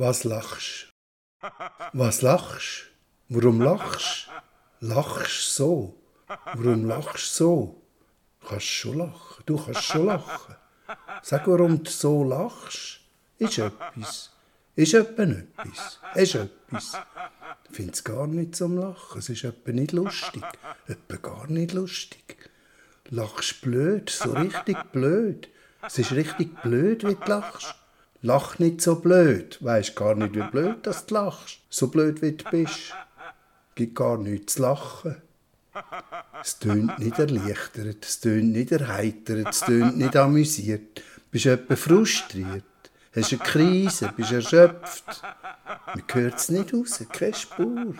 Was lachst? Was lachst? Warum lachst? Lachst so? Warum lachst so? Kannst schon lachen. Du kannst schon lachen. Sag, warum du so lachst. Ist etwas. Ist etwa etwas. Ist etwas. Ich finde es gar nicht zum Lachen. Es ist etwa nicht lustig. Etwa gar nicht lustig. Lachst blöd, so richtig blöd. Es ist richtig blöd, wie du lachst. Lach nicht so blöd. Weisst gar nicht, wie blöd dass du lachst. So blöd, wie du bist. Gibt gar nichts zu lachen. Es tönt nicht erleichtert, es tönt nicht erheitert, es tönt nicht amüsiert. Bist etwa frustriert, hast eine Krise, bist erschöpft. Man hört es nicht raus, keine Spur.